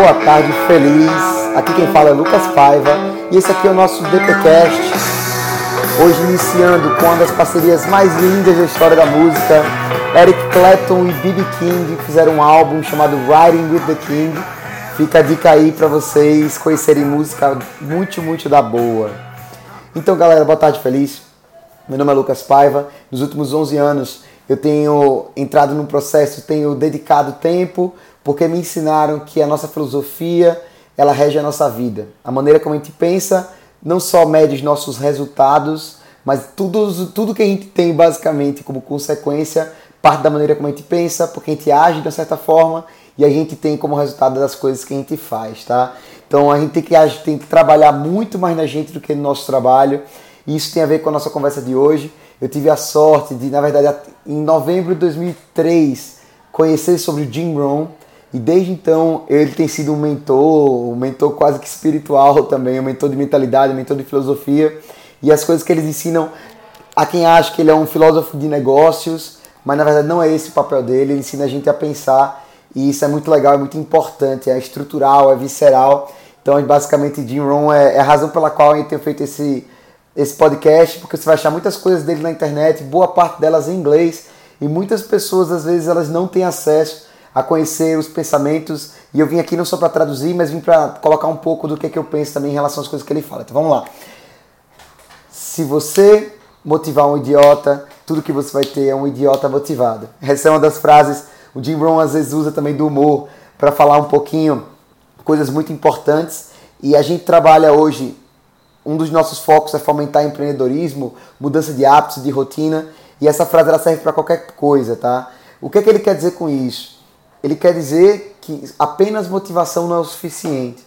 boa tarde, feliz. Aqui quem fala é Lucas Paiva e esse aqui é o nosso DPcast. Hoje iniciando com uma das parcerias mais lindas da história da música. Eric Clapton e B.B. King fizeram um álbum chamado Riding with the King. Fica a dica aí para vocês conhecerem música muito, muito da boa. Então, galera, boa tarde, feliz. Meu nome é Lucas Paiva. Nos últimos 11 anos eu tenho entrado num processo, tenho dedicado tempo porque me ensinaram que a nossa filosofia ela rege a nossa vida. A maneira como a gente pensa não só mede os nossos resultados, mas tudo, tudo que a gente tem basicamente como consequência parte da maneira como a gente pensa, porque a gente age de uma certa forma e a gente tem como resultado das coisas que a gente faz, tá? Então a gente tem que, tem que trabalhar muito mais na gente do que no nosso trabalho. E isso tem a ver com a nossa conversa de hoje. Eu tive a sorte de, na verdade, em novembro de 2003, conhecer sobre o Jim Rohn, e desde então ele tem sido um mentor, um mentor quase que espiritual também, um mentor de mentalidade, um mentor de filosofia. E as coisas que eles ensinam a quem acha que ele é um filósofo de negócios, mas na verdade não é esse o papel dele, ele ensina a gente a pensar e isso é muito legal, é muito importante, é estrutural, é visceral. Então, basicamente, Jim Rohn é, é a razão pela qual gente tem feito esse, esse podcast, porque você vai achar muitas coisas dele na internet, boa parte delas em inglês, e muitas pessoas, às vezes, elas não têm acesso a conhecer os pensamentos. E eu vim aqui não só para traduzir, mas vim para colocar um pouco do que, é que eu penso também em relação às coisas que ele fala. Então vamos lá. Se você motivar um idiota, tudo que você vai ter é um idiota motivado. Essa é uma das frases. O Jim Rohn às vezes usa também do humor para falar um pouquinho coisas muito importantes. E a gente trabalha hoje. Um dos nossos focos é fomentar empreendedorismo, mudança de hábitos, de rotina. E essa frase ela serve para qualquer coisa, tá? O que, é que ele quer dizer com isso? Ele quer dizer que apenas motivação não é o suficiente.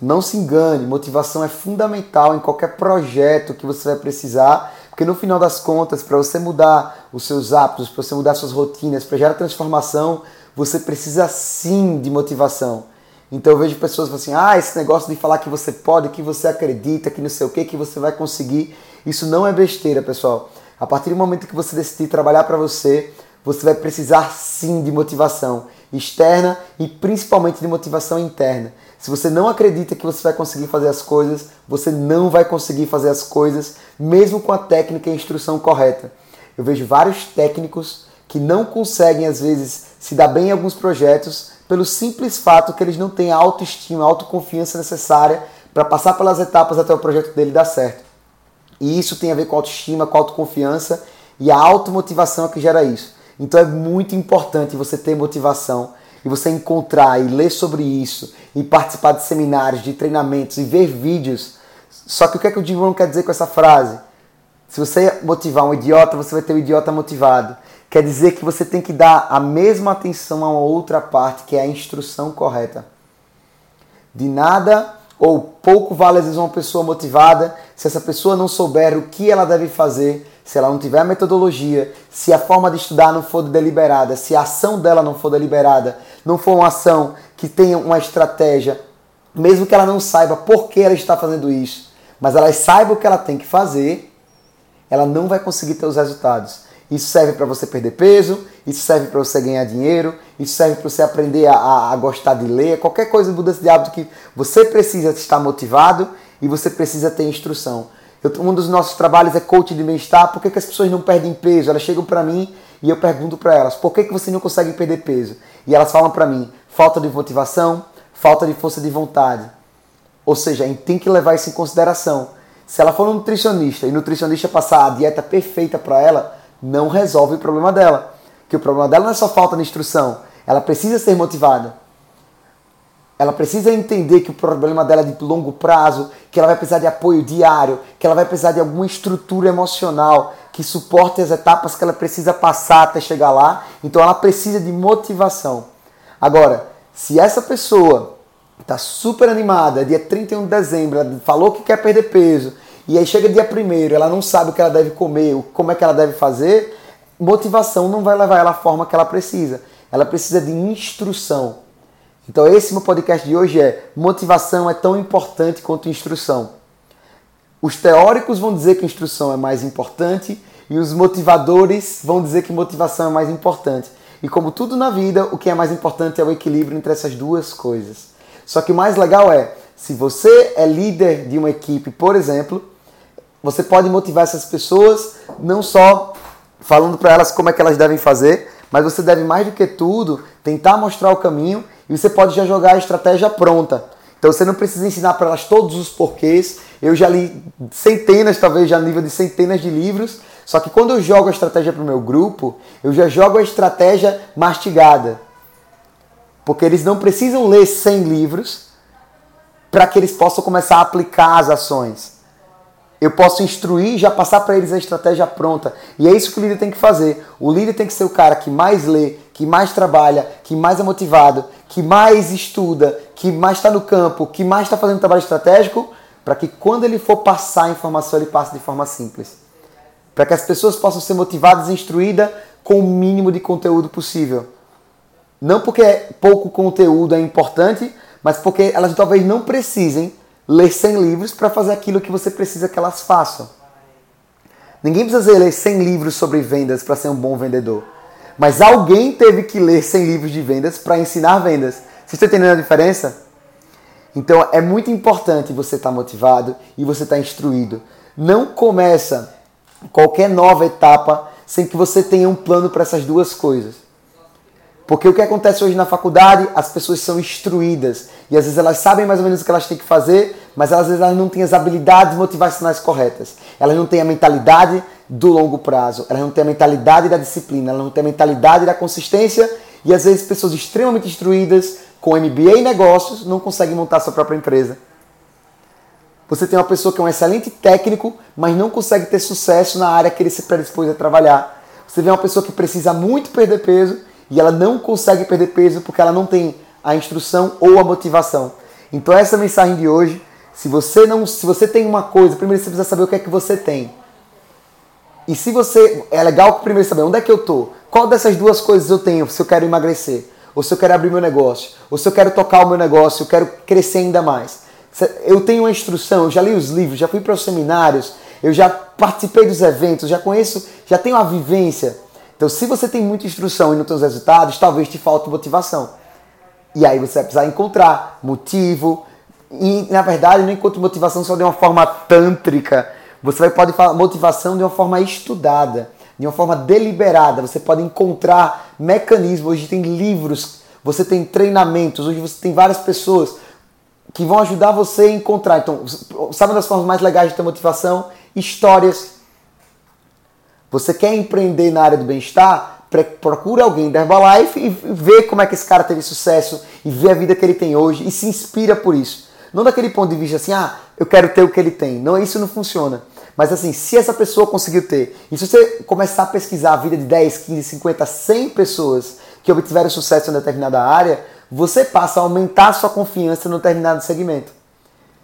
Não se engane, motivação é fundamental em qualquer projeto que você vai precisar, porque no final das contas, para você mudar os seus hábitos, para você mudar suas rotinas, para gerar transformação, você precisa sim de motivação. Então eu vejo pessoas falando assim: ah, esse negócio de falar que você pode, que você acredita, que não sei o que, que você vai conseguir. Isso não é besteira, pessoal. A partir do momento que você decidir trabalhar para você, você vai precisar sim de motivação externa e principalmente de motivação interna. Se você não acredita que você vai conseguir fazer as coisas, você não vai conseguir fazer as coisas, mesmo com a técnica e a instrução correta. Eu vejo vários técnicos que não conseguem, às vezes, se dar bem em alguns projetos pelo simples fato que eles não têm a autoestima, a autoconfiança necessária para passar pelas etapas até o projeto dele dar certo. E isso tem a ver com autoestima, com autoconfiança e a automotivação que gera isso. Então é muito importante você ter motivação e você encontrar e ler sobre isso e participar de seminários, de treinamentos e ver vídeos. Só que o que é que o Jim quer dizer com essa frase? Se você motivar um idiota, você vai ter um idiota motivado. Quer dizer que você tem que dar a mesma atenção a outra parte, que é a instrução correta. De nada ou pouco vale às vezes uma pessoa motivada se essa pessoa não souber o que ela deve fazer se ela não tiver metodologia, se a forma de estudar não for deliberada, se a ação dela não for deliberada, não for uma ação que tenha uma estratégia, mesmo que ela não saiba por que ela está fazendo isso, mas ela saiba o que ela tem que fazer, ela não vai conseguir ter os resultados. Isso serve para você perder peso, isso serve para você ganhar dinheiro, isso serve para você aprender a, a, gostar de ler, qualquer coisa de mudança de hábito que você precisa estar motivado e você precisa ter instrução. Eu, um dos nossos trabalhos é coaching de bem-estar. Por que, que as pessoas não perdem peso? Elas chegam para mim e eu pergunto para elas: por que, que você não consegue perder peso? E elas falam para mim: falta de motivação, falta de força de vontade. Ou seja, a gente tem que levar isso em consideração. Se ela for um nutricionista e o nutricionista passar a dieta perfeita para ela, não resolve o problema dela. Que o problema dela não é só falta de instrução, ela precisa ser motivada. Ela precisa entender que o problema dela é de longo prazo, que ela vai precisar de apoio diário, que ela vai precisar de alguma estrutura emocional que suporte as etapas que ela precisa passar até chegar lá. Então ela precisa de motivação. Agora, se essa pessoa está super animada, dia 31 de dezembro, ela falou que quer perder peso, e aí chega dia 1 ela não sabe o que ela deve comer, como é que ela deve fazer, motivação não vai levar ela à forma que ela precisa. Ela precisa de instrução. Então esse meu podcast de hoje é motivação é tão importante quanto instrução. Os teóricos vão dizer que instrução é mais importante e os motivadores vão dizer que motivação é mais importante. E como tudo na vida, o que é mais importante é o equilíbrio entre essas duas coisas. Só que o mais legal é, se você é líder de uma equipe, por exemplo, você pode motivar essas pessoas não só falando para elas como é que elas devem fazer, mas você deve mais do que tudo tentar mostrar o caminho e você pode já jogar a estratégia pronta. Então você não precisa ensinar para elas todos os porquês. Eu já li centenas, talvez já nível de centenas de livros. Só que quando eu jogo a estratégia para o meu grupo, eu já jogo a estratégia mastigada. Porque eles não precisam ler 100 livros para que eles possam começar a aplicar as ações. Eu posso instruir e já passar para eles a estratégia pronta. E é isso que o líder tem que fazer. O líder tem que ser o cara que mais lê, que mais trabalha, que mais é motivado, que mais estuda, que mais está no campo, que mais está fazendo trabalho estratégico, para que quando ele for passar a informação, ele passe de forma simples. Para que as pessoas possam ser motivadas e instruídas com o mínimo de conteúdo possível. Não porque pouco conteúdo é importante, mas porque elas talvez não precisem ler 100 livros para fazer aquilo que você precisa que elas façam. Ninguém precisa ler 100 livros sobre vendas para ser um bom vendedor. Mas alguém teve que ler 100 livros de vendas para ensinar vendas. Vocês estão entendendo a diferença? Então é muito importante você estar tá motivado e você estar tá instruído. Não começa qualquer nova etapa sem que você tenha um plano para essas duas coisas. Porque o que acontece hoje na faculdade, as pessoas são instruídas e às vezes elas sabem mais ou menos o que elas têm que fazer, mas às vezes elas não têm as habilidades motivacionais corretas. Elas não têm a mentalidade do longo prazo, elas não têm a mentalidade da disciplina, elas não têm a mentalidade da consistência e às vezes pessoas extremamente instruídas com MBA em negócios não conseguem montar sua própria empresa. Você tem uma pessoa que é um excelente técnico, mas não consegue ter sucesso na área que ele se predispôs a trabalhar. Você vê uma pessoa que precisa muito perder peso e ela não consegue perder peso porque ela não tem a instrução ou a motivação. Então essa mensagem de hoje, se você não, se você tem uma coisa, primeiro você precisa saber o que é que você tem. E se você é legal primeiro saber onde é que eu tô, qual dessas duas coisas eu tenho, se eu quero emagrecer, ou se eu quero abrir meu negócio, ou se eu quero tocar o meu negócio, eu quero crescer ainda mais. Eu tenho uma instrução, eu já li os livros, já fui para os seminários, eu já participei dos eventos, já conheço, já tenho a vivência. Então, se você tem muita instrução e não tem os resultados, talvez te falte motivação. E aí você vai precisar encontrar motivo. E, na verdade, não encontra motivação só de uma forma tântrica. Você vai, pode falar motivação de uma forma estudada, de uma forma deliberada. Você pode encontrar mecanismos. Hoje tem livros, você tem treinamentos, hoje você tem várias pessoas que vão ajudar você a encontrar. Então, sabe uma das formas mais legais de ter motivação? Histórias você quer empreender na área do bem-estar? Procura alguém da Herbalife e vê como é que esse cara teve sucesso e vê a vida que ele tem hoje e se inspira por isso. Não daquele ponto de vista assim, ah, eu quero ter o que ele tem. Não, isso não funciona. Mas assim, se essa pessoa conseguiu ter, e se você começar a pesquisar a vida de 10, 15, 50, 100 pessoas que obtiveram sucesso em determinada área, você passa a aumentar a sua confiança em determinado segmento.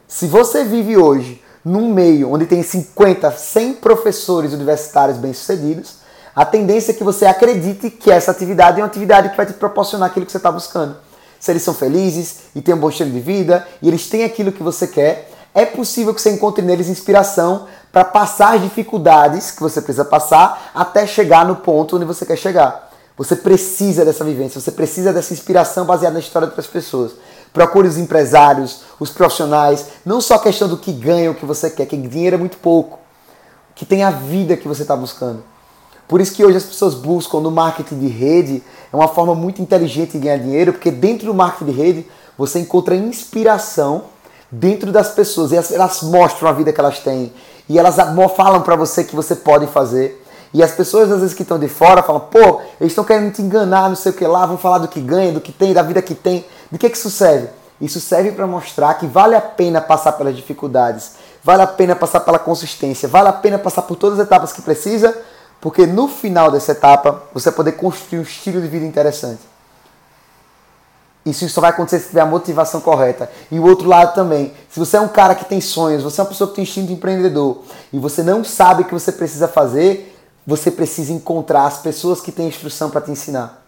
Se você vive hoje num meio onde tem 50, 100 professores universitários bem-sucedidos, a tendência é que você acredite que essa atividade é uma atividade que vai te proporcionar aquilo que você está buscando. Se eles são felizes e têm um bom estilo de vida e eles têm aquilo que você quer, é possível que você encontre neles inspiração para passar as dificuldades que você precisa passar até chegar no ponto onde você quer chegar. Você precisa dessa vivência, você precisa dessa inspiração baseada na história de outras pessoas. Procure os empresários, os profissionais, não só a questão do que ganha, o que você quer, que dinheiro é muito pouco, que tem a vida que você está buscando. Por isso que hoje as pessoas buscam no marketing de rede, é uma forma muito inteligente de ganhar dinheiro, porque dentro do marketing de rede você encontra inspiração dentro das pessoas, e elas mostram a vida que elas têm, e elas falam para você que você pode fazer. E as pessoas, às vezes, que estão de fora, falam, pô, eles estão querendo te enganar, não sei o que lá, vão falar do que ganha, do que tem, da vida que tem. De que, que isso serve? Isso serve para mostrar que vale a pena passar pelas dificuldades, vale a pena passar pela consistência, vale a pena passar por todas as etapas que precisa, porque no final dessa etapa você vai poder construir um estilo de vida interessante. Isso só vai acontecer se tiver a motivação correta. E o outro lado também. Se você é um cara que tem sonhos, você é uma pessoa que tem instinto empreendedor e você não sabe o que você precisa fazer, você precisa encontrar as pessoas que têm instrução para te ensinar.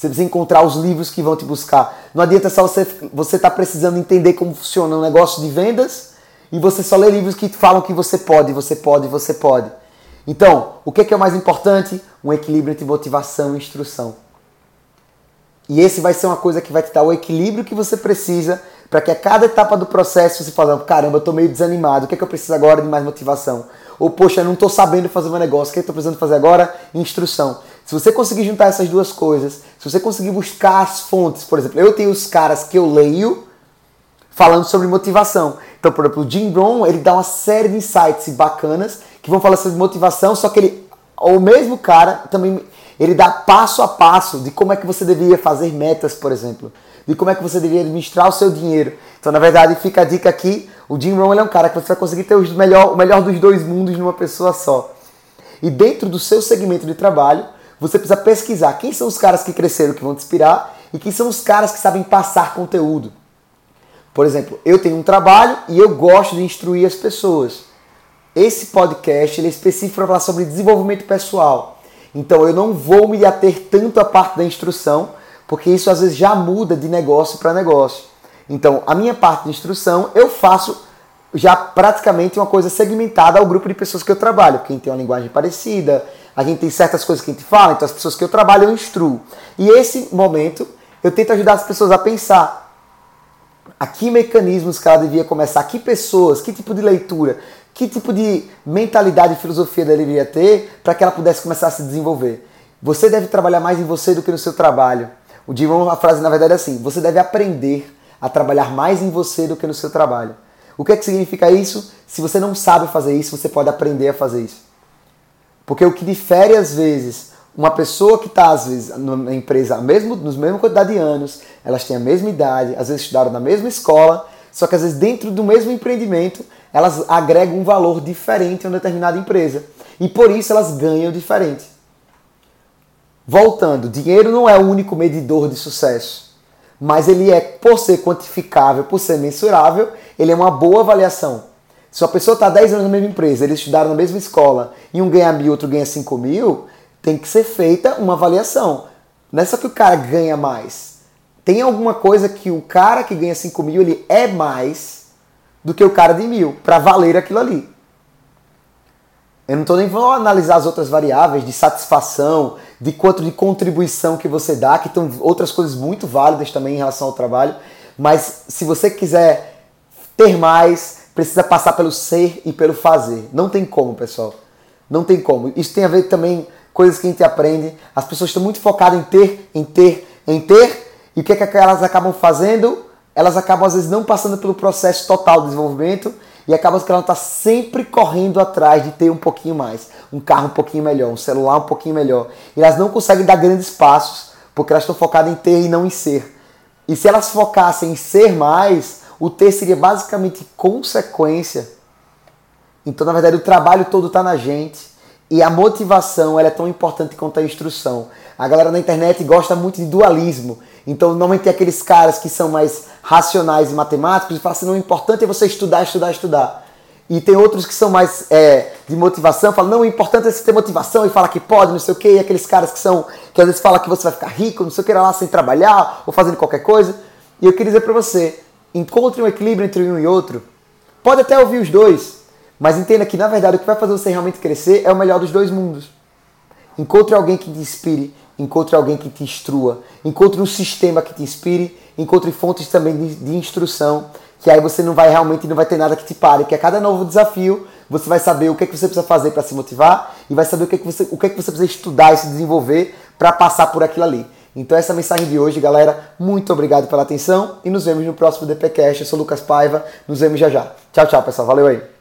Você precisa encontrar os livros que vão te buscar. Não adianta só você você tá precisando entender como funciona um negócio de vendas e você só lê livros que falam que você pode, você pode, você pode. Então, o que é, que é o mais importante? Um equilíbrio entre motivação e instrução. E esse vai ser uma coisa que vai te dar o equilíbrio que você precisa para que a cada etapa do processo você fale, caramba, eu tô meio desanimado, o que é que eu preciso agora de mais motivação? Ou, poxa, eu não tô sabendo fazer meu negócio, o que é eu tô precisando fazer agora? Instrução. Se você conseguir juntar essas duas coisas, se você conseguir buscar as fontes, por exemplo, eu tenho os caras que eu leio falando sobre motivação. Então, por exemplo, o Jim Brown, ele dá uma série de insights bacanas que vão falar sobre motivação, só que ele, o mesmo cara também, ele dá passo a passo de como é que você deveria fazer metas, por exemplo de como é que você deveria administrar o seu dinheiro. Então, na verdade, fica a dica aqui: o Jim Rohn é um cara que você vai conseguir ter o melhor, o melhor dos dois mundos numa pessoa só. E dentro do seu segmento de trabalho, você precisa pesquisar quem são os caras que cresceram, que vão te inspirar, e quem são os caras que sabem passar conteúdo. Por exemplo, eu tenho um trabalho e eu gosto de instruir as pessoas. Esse podcast ele é específico para falar sobre desenvolvimento pessoal. Então eu não vou me ater tanto à parte da instrução, porque isso às vezes já muda de negócio para negócio. Então, a minha parte de instrução, eu faço já praticamente uma coisa segmentada ao grupo de pessoas que eu trabalho. Quem tem uma linguagem parecida, a gente tem certas coisas que a gente fala, então as pessoas que eu trabalho eu instruo. E esse momento eu tento ajudar as pessoas a pensar a que mecanismos que ela devia começar, que pessoas, que tipo de leitura, que tipo de mentalidade e filosofia ela deveria ter para que ela pudesse começar a se desenvolver. Você deve trabalhar mais em você do que no seu trabalho. O Jim a frase na verdade é assim: você deve aprender a trabalhar mais em você do que no seu trabalho. O que é que significa isso? Se você não sabe fazer isso, você pode aprender a fazer isso. Porque o que difere às vezes uma pessoa que está às vezes na empresa mesmo nos mesma quantidade de anos, elas têm a mesma idade, às vezes estudaram na mesma escola, só que às vezes dentro do mesmo empreendimento elas agregam um valor diferente a uma determinada empresa e por isso elas ganham diferente. Voltando, dinheiro não é o único medidor de sucesso, mas ele é, por ser quantificável, por ser mensurável, ele é uma boa avaliação. Se uma pessoa está 10 anos na mesma empresa, eles estudaram na mesma escola, e um ganha mil, outro ganha 5 mil, tem que ser feita uma avaliação. Não é só que o cara ganha mais. Tem alguma coisa que o cara que ganha 5 mil, ele é mais do que o cara de mil, para valer aquilo ali. Eu não estou nem falando analisar as outras variáveis de satisfação, de quanto de contribuição que você dá, que estão outras coisas muito válidas também em relação ao trabalho. Mas se você quiser ter mais, precisa passar pelo ser e pelo fazer. Não tem como, pessoal. Não tem como. Isso tem a ver também coisas que a gente aprende. As pessoas estão muito focadas em ter, em ter, em ter. E o que é que elas acabam fazendo? Elas acabam às vezes não passando pelo processo total de desenvolvimento e acaba que ela está sempre correndo atrás de ter um pouquinho mais, um carro um pouquinho melhor, um celular um pouquinho melhor. E elas não conseguem dar grandes passos porque elas estão focadas em ter e não em ser. E se elas focassem em ser mais, o ter seria basicamente consequência. Então, na verdade, o trabalho todo está na gente e a motivação ela é tão importante quanto a instrução. A galera na internet gosta muito de dualismo. Então, normalmente tem aqueles caras que são mais racionais e matemáticos e falam assim, não, o importante é você estudar, estudar, estudar. E tem outros que são mais é, de motivação, falam, não, o importante é você ter motivação e fala que pode, não sei o quê. E aqueles caras que são, que às vezes falam que você vai ficar rico, não sei o que, lá sem trabalhar ou fazendo qualquer coisa. E eu queria dizer para você, encontre um equilíbrio entre um e outro. Pode até ouvir os dois, mas entenda que, na verdade, o que vai fazer você realmente crescer é o melhor dos dois mundos. Encontre alguém que te inspire, encontre alguém que te instrua, encontre um sistema que te inspire, encontre fontes também de, de, instrução, que aí você não vai realmente não vai ter nada que te pare, porque a cada novo desafio você vai saber o que é que você precisa fazer para se motivar e vai saber o que é que você, o que é que você precisa estudar e se desenvolver para passar por aquilo ali. Então essa é a mensagem de hoje, galera. Muito obrigado pela atenção e nos vemos no próximo DPcast. Eu sou Lucas Paiva. Nos vemos já já. Tchau, tchau, pessoal. Valeu aí.